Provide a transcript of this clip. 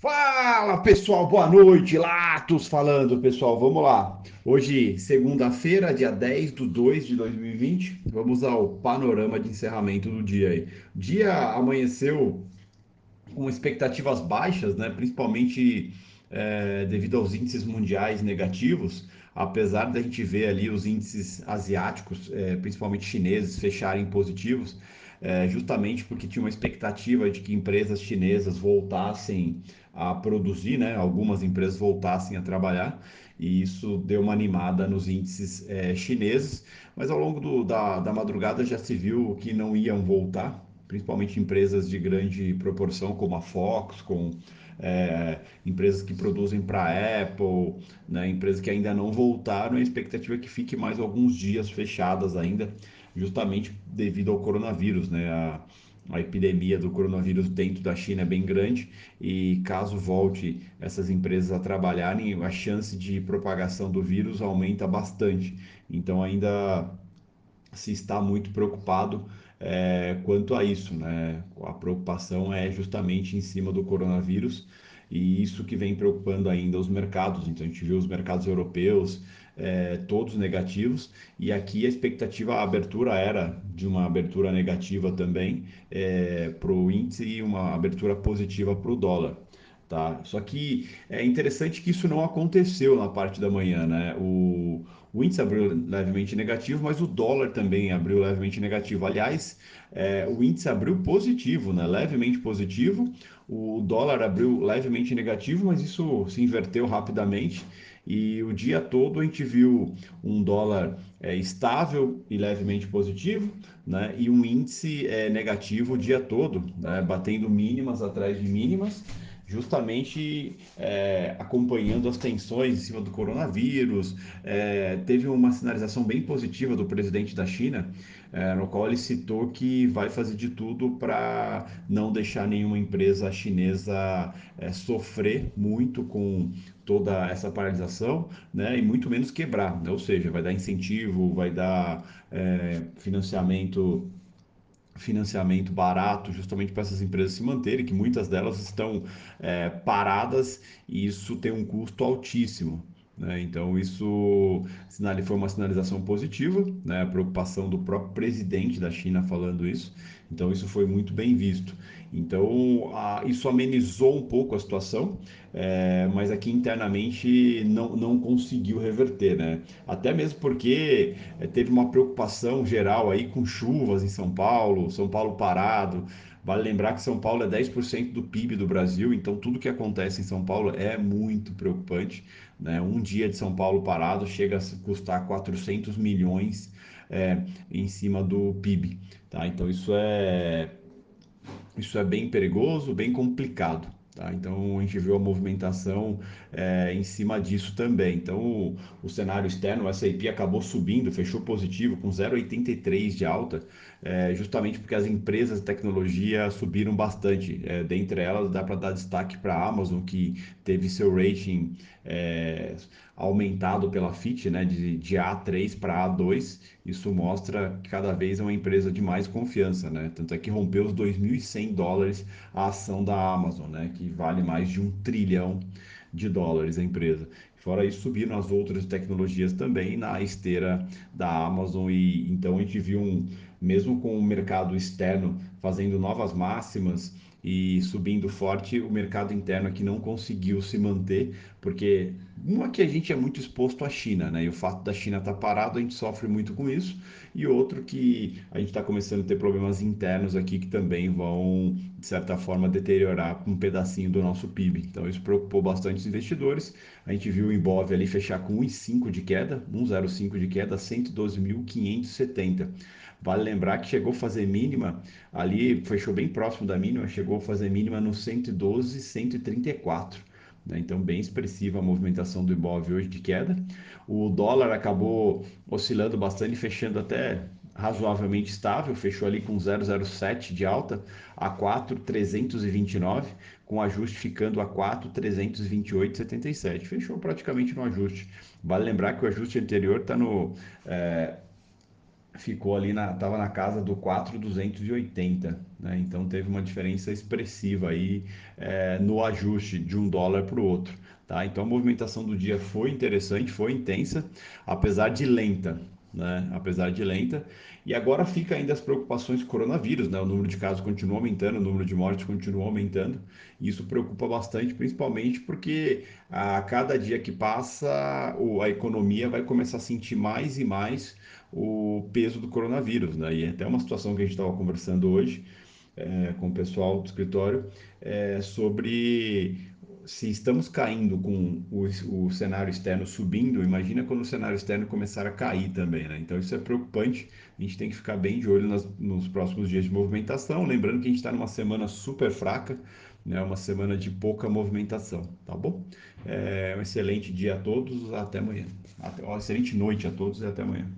Fala pessoal, boa noite, Latos falando pessoal, vamos lá. Hoje, segunda-feira, dia 10 de 2 de 2020, vamos ao panorama de encerramento do dia aí. O dia amanheceu com expectativas baixas, né? principalmente é, devido aos índices mundiais negativos, apesar da gente ver ali os índices asiáticos, é, principalmente chineses, fecharem positivos é, justamente porque tinha uma expectativa de que empresas chinesas voltassem a produzir, né? Algumas empresas voltassem a trabalhar e isso deu uma animada nos índices é, chineses, mas ao longo do, da, da madrugada já se viu que não iam voltar, principalmente empresas de grande proporção como a Fox, com é, empresas que produzem para Apple, né, empresas que ainda não voltaram, a expectativa é que fique mais alguns dias fechadas ainda justamente devido ao coronavírus, né? A, a epidemia do coronavírus dentro da China é bem grande e caso volte essas empresas a trabalharem, a chance de propagação do vírus aumenta bastante. Então ainda se está muito preocupado é, quanto a isso, né? A preocupação é justamente em cima do coronavírus e isso que vem preocupando ainda os mercados. Então a gente viu os mercados europeus é, todos negativos, e aqui a expectativa, a abertura era de uma abertura negativa também é, para o índice e uma abertura positiva para o dólar. Tá? Só que é interessante que isso não aconteceu na parte da manhã, né? O, o índice abriu levemente negativo, mas o dólar também abriu levemente negativo. Aliás, é, o índice abriu positivo, né? levemente positivo. O dólar abriu levemente negativo, mas isso se inverteu rapidamente e o dia todo a gente viu um dólar é, estável e levemente positivo, né? E um índice é, negativo o dia todo, né? batendo mínimas atrás de mínimas, justamente é, acompanhando as tensões em cima do coronavírus. É, teve uma sinalização bem positiva do presidente da China, é, no qual ele citou que vai fazer de tudo para não deixar nenhuma empresa chinesa é, sofrer muito com toda essa paralisação, né, e muito menos quebrar, né? ou seja, vai dar incentivo, vai dar é, financiamento financiamento barato justamente para essas empresas se manterem, que muitas delas estão é, paradas e isso tem um custo altíssimo. Né? Então, isso foi uma sinalização positiva, né? a preocupação do próprio presidente da China falando isso. Então, isso foi muito bem visto. Então, a, isso amenizou um pouco a situação, é, mas aqui internamente não, não conseguiu reverter, né? Até mesmo porque é, teve uma preocupação geral aí com chuvas em São Paulo, São Paulo parado. Vale lembrar que São Paulo é 10% do PIB do Brasil, então tudo que acontece em São Paulo é muito preocupante. Né? Um dia de São Paulo parado chega a custar 400 milhões é, em cima do PIB. Tá? Então isso é, isso é bem perigoso, bem complicado. Tá? Então a gente viu a movimentação é, em cima disso também. Então o, o cenário externo, o S&P acabou subindo, fechou positivo com 0,83 de alta, é, justamente porque as empresas de tecnologia subiram bastante. É, dentre elas dá para dar destaque para a Amazon que teve seu rating aumentado pela Fitch, né, de, de A3 para A2. Isso mostra que cada vez é uma empresa de mais confiança, né? Tanto é que rompeu os 2.100 dólares a ação da Amazon, né, que vale mais de um trilhão de dólares a empresa. Fora isso, subiram as outras tecnologias também na esteira da Amazon e então a gente viu um, mesmo com o mercado externo fazendo novas máximas e subindo forte, o mercado interno aqui não conseguiu se manter, porque uma que a gente é muito exposto à China, né? E o fato da China estar tá parado, a gente sofre muito com isso, e outro que a gente está começando a ter problemas internos aqui que também vão, de certa forma, deteriorar um pedacinho do nosso PIB. Então isso preocupou bastante os investidores. A gente viu o Ibov ali fechar com 1,5 de queda, 1,05 de queda, 112.570. Vale lembrar que chegou a fazer mínima ali, fechou bem próximo da mínima, chegou a fazer mínima no 112, 134. Né? Então, bem expressiva a movimentação do Ibov hoje de queda. O dólar acabou oscilando bastante, fechando até razoavelmente estável, fechou ali com 0,07 de alta a 4,329, com ajuste ficando a 4,328,77. Fechou praticamente no ajuste. Vale lembrar que o ajuste anterior está no. É ficou ali na, estava na casa do 4,280, né? Então teve uma diferença expressiva aí é, no ajuste de um dólar para o outro, tá? Então a movimentação do dia foi interessante, foi intensa, apesar de lenta, né? Apesar de lenta. E agora fica ainda as preocupações com o coronavírus, né? O número de casos continua aumentando, o número de mortes continua aumentando. E isso preocupa bastante, principalmente porque a cada dia que passa, a economia vai começar a sentir mais e mais o peso do coronavírus, né? E é até uma situação que a gente estava conversando hoje é, com o pessoal do escritório é, sobre se estamos caindo com o, o, cenário externo subindo, imagina quando o cenário externo começar a cair também, né? Então isso é preocupante. A gente tem que ficar bem de olho nas, nos próximos dias de movimentação. Lembrando que a gente está numa semana super fraca, né? Uma semana de pouca movimentação, tá bom? É, um excelente dia a todos, até amanhã. Até, uma excelente noite a todos e até amanhã.